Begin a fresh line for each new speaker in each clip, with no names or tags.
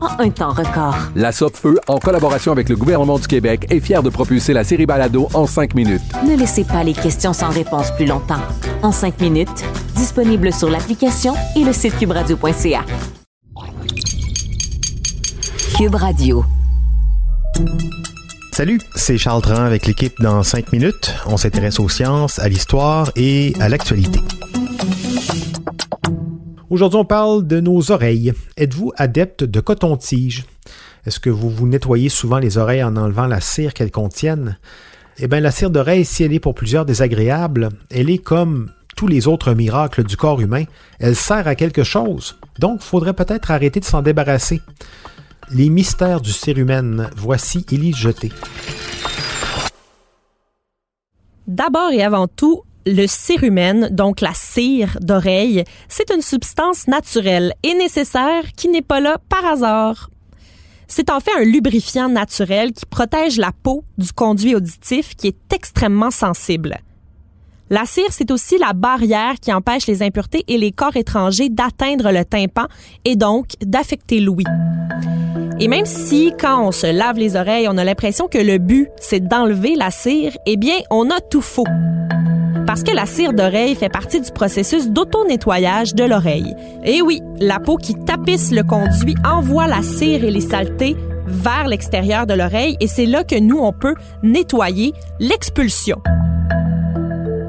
en un temps record.
La Feu, en collaboration avec le gouvernement du Québec, est fière de propulser la série Balado en cinq minutes.
Ne laissez pas les questions sans réponse plus longtemps. En cinq minutes, disponible sur l'application et le site cubradio.ca.
Cube Radio.
Salut, c'est Charles Tran avec l'équipe dans 5 minutes. On s'intéresse aux sciences, à l'histoire et à l'actualité. Aujourd'hui, on parle de nos oreilles. Êtes-vous adepte de coton-tige? Est-ce que vous vous nettoyez souvent les oreilles en enlevant la cire qu'elles contiennent? Eh bien, la cire d'oreille, si elle est pour plusieurs désagréable, elle est comme tous les autres miracles du corps humain. Elle sert à quelque chose. Donc, faudrait peut-être arrêter de s'en débarrasser. Les mystères du cérumen. Voici Élie Jeté.
D'abord et avant tout, le cérumen, donc la cire d'oreille, c'est une substance naturelle et nécessaire qui n'est pas là par hasard. C'est en fait un lubrifiant naturel qui protège la peau du conduit auditif qui est extrêmement sensible. La cire, c'est aussi la barrière qui empêche les impuretés et les corps étrangers d'atteindre le tympan et donc d'affecter l'ouïe. Et même si, quand on se lave les oreilles, on a l'impression que le but, c'est d'enlever la cire, eh bien, on a tout faux parce que la cire d'oreille fait partie du processus d'auto-nettoyage de l'oreille. Et oui, la peau qui tapisse le conduit envoie la cire et les saletés vers l'extérieur de l'oreille et c'est là que nous, on peut nettoyer l'expulsion.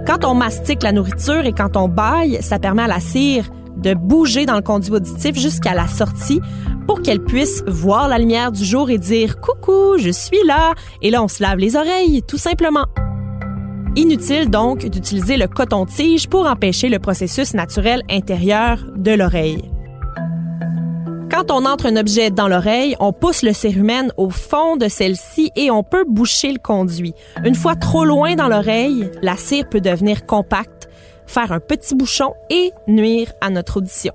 Quand on mastique la nourriture et quand on baille, ça permet à la cire de bouger dans le conduit auditif jusqu'à la sortie pour qu'elle puisse voir la lumière du jour et dire coucou, je suis là. Et là, on se lave les oreilles, tout simplement. Inutile donc d'utiliser le coton-tige pour empêcher le processus naturel intérieur de l'oreille. Quand on entre un objet dans l'oreille, on pousse le cérumen au fond de celle-ci et on peut boucher le conduit. Une fois trop loin dans l'oreille, la cire peut devenir compacte, faire un petit bouchon et nuire à notre audition.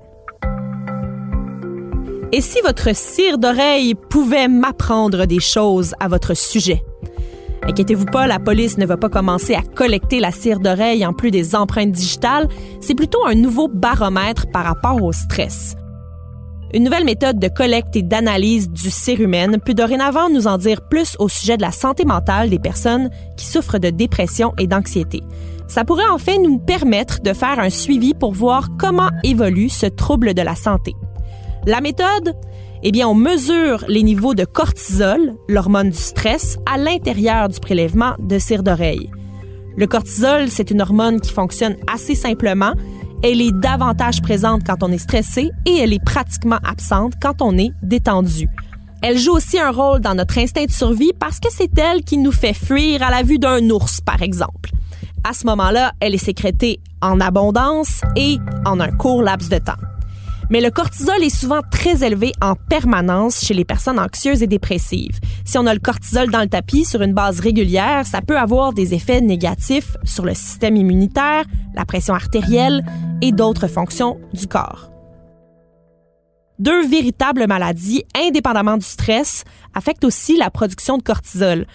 Et si votre cire d'oreille pouvait m'apprendre des choses à votre sujet? Inquiétez-vous pas, la police ne va pas commencer à collecter la cire d'oreille en plus des empreintes digitales. C'est plutôt un nouveau baromètre par rapport au stress. Une nouvelle méthode de collecte et d'analyse du cérumen peut dorénavant nous en dire plus au sujet de la santé mentale des personnes qui souffrent de dépression et d'anxiété. Ça pourrait en fait nous permettre de faire un suivi pour voir comment évolue ce trouble de la santé. La méthode, eh bien, on mesure les niveaux de cortisol, l'hormone du stress, à l'intérieur du prélèvement de cire d'oreille. Le cortisol, c'est une hormone qui fonctionne assez simplement. Elle est davantage présente quand on est stressé et elle est pratiquement absente quand on est détendu. Elle joue aussi un rôle dans notre instinct de survie parce que c'est elle qui nous fait fuir à la vue d'un ours, par exemple. À ce moment-là, elle est sécrétée en abondance et en un court laps de temps. Mais le cortisol est souvent très élevé en permanence chez les personnes anxieuses et dépressives. Si on a le cortisol dans le tapis sur une base régulière, ça peut avoir des effets négatifs sur le système immunitaire, la pression artérielle et d'autres fonctions du corps. Deux véritables maladies, indépendamment du stress, affectent aussi la production de cortisol.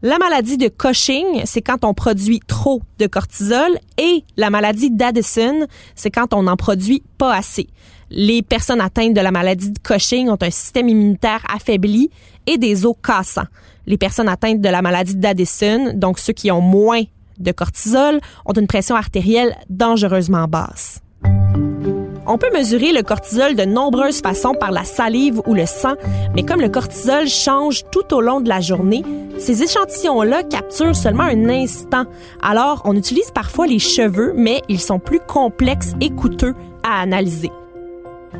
La maladie de Cushing, c'est quand on produit trop de cortisol et la maladie d'Addison, c'est quand on en produit pas assez. Les personnes atteintes de la maladie de Cushing ont un système immunitaire affaibli et des os cassants. Les personnes atteintes de la maladie d'Addison, donc ceux qui ont moins de cortisol, ont une pression artérielle dangereusement basse. On peut mesurer le cortisol de nombreuses façons par la salive ou le sang, mais comme le cortisol change tout au long de la journée, ces échantillons-là capturent seulement un instant. Alors, on utilise parfois les cheveux, mais ils sont plus complexes et coûteux à analyser.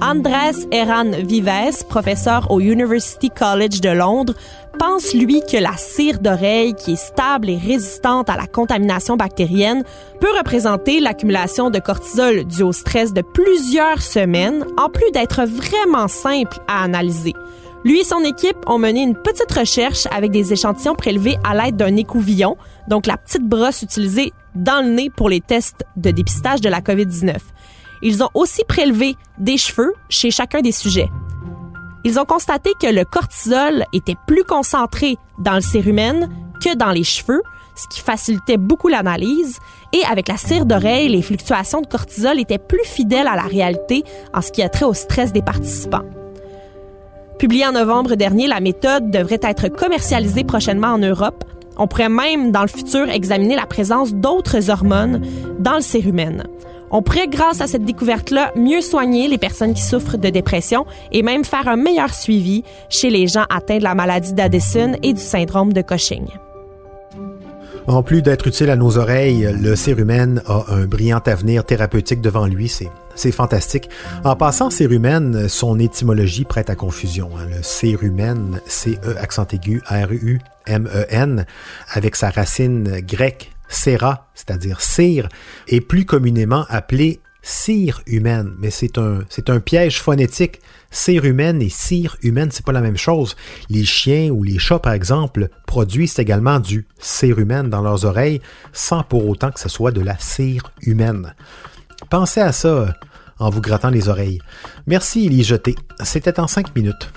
Andrés Eran Vives, professeur au University College de Londres, pense, lui, que la cire d'oreille, qui est stable et résistante à la contamination bactérienne, peut représenter l'accumulation de cortisol dû au stress de plusieurs semaines, en plus d'être vraiment simple à analyser. Lui et son équipe ont mené une petite recherche avec des échantillons prélevés à l'aide d'un écouvillon, donc la petite brosse utilisée dans le nez pour les tests de dépistage de la COVID-19. Ils ont aussi prélevé des cheveux chez chacun des sujets. Ils ont constaté que le cortisol était plus concentré dans le cérumen que dans les cheveux, ce qui facilitait beaucoup l'analyse. Et avec la cire d'oreille, les fluctuations de cortisol étaient plus fidèles à la réalité en ce qui a trait au stress des participants. Publiée en novembre dernier, la méthode devrait être commercialisée prochainement en Europe. On pourrait même, dans le futur, examiner la présence d'autres hormones dans le cérumen. On pourrait, grâce à cette découverte-là, mieux soigner les personnes qui souffrent de dépression et même faire un meilleur suivi chez les gens atteints de la maladie d'Addison et du syndrome de Cushing.
En plus d'être utile à nos oreilles, le cérumen a un brillant avenir thérapeutique devant lui. C'est, fantastique. En passant, cérumen, son étymologie prête à confusion. hein. Le cérumen, C-E accent aigu, R-U-M-E-N, avec sa racine grecque cera, c'est-à-dire cire, est plus communément appelé cire humaine, mais c'est un, piège phonétique. Cire humaine et cire humaine, c'est pas la même chose. Les chiens ou les chats, par exemple, produisent également du cérumen dans leurs oreilles sans pour autant que ce soit de la cire humaine. Pensez à ça en vous grattant les oreilles. Merci, Élie Jeté. C'était en cinq minutes.